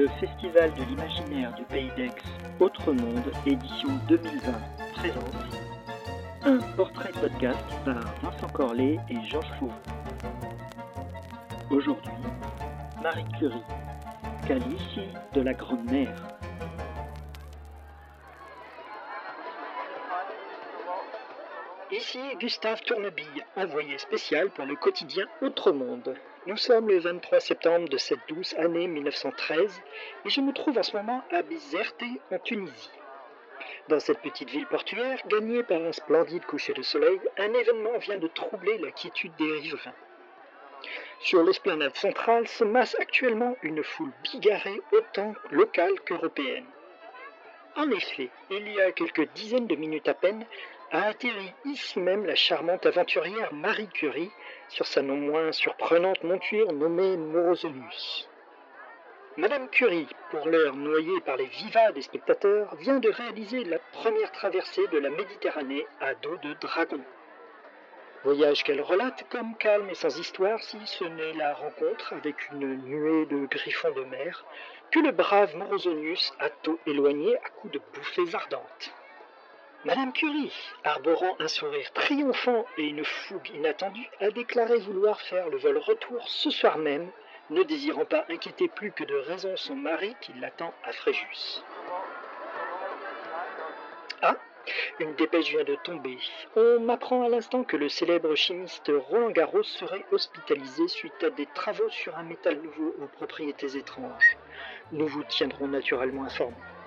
Le Festival de l'imaginaire du Pays d'Aix, Autre Monde, édition 2020, présente un portrait podcast par Vincent Corlet et Georges Fauveau. Aujourd'hui, Marie Curie, Calicie de la Grande Mère. Ici Gustave Tournebille, envoyé spécial pour le quotidien Autre Monde. Nous sommes le 23 septembre de cette douce année 1913 et je me trouve en ce moment à Bizerte en Tunisie. Dans cette petite ville portuaire, gagnée par un splendide coucher de soleil, un événement vient de troubler la quiétude des riverains. Sur l'esplanade centrale se masse actuellement une foule bigarrée autant locale qu'européenne. En effet, il y a quelques dizaines de minutes à peine, a atterri ici même la charmante aventurière Marie Curie sur sa non moins surprenante monture nommée Morozonius. Madame Curie, pour l'heure noyée par les vivats des spectateurs, vient de réaliser la première traversée de la Méditerranée à dos de dragon. Voyage qu'elle relate comme calme et sans histoire si ce n'est la rencontre avec une nuée de griffons de mer que le brave Morozonius a tôt éloigné à coups de bouffées ardentes. Madame Curie, arborant un sourire triomphant et une fougue inattendue, a déclaré vouloir faire le vol retour ce soir même, ne désirant pas inquiéter plus que de raison son mari qui l'attend à Fréjus. Ah, une dépêche vient de tomber. On m'apprend à l'instant que le célèbre chimiste Roland Garros serait hospitalisé suite à des travaux sur un métal nouveau aux propriétés étranges. Nous vous tiendrons naturellement informés.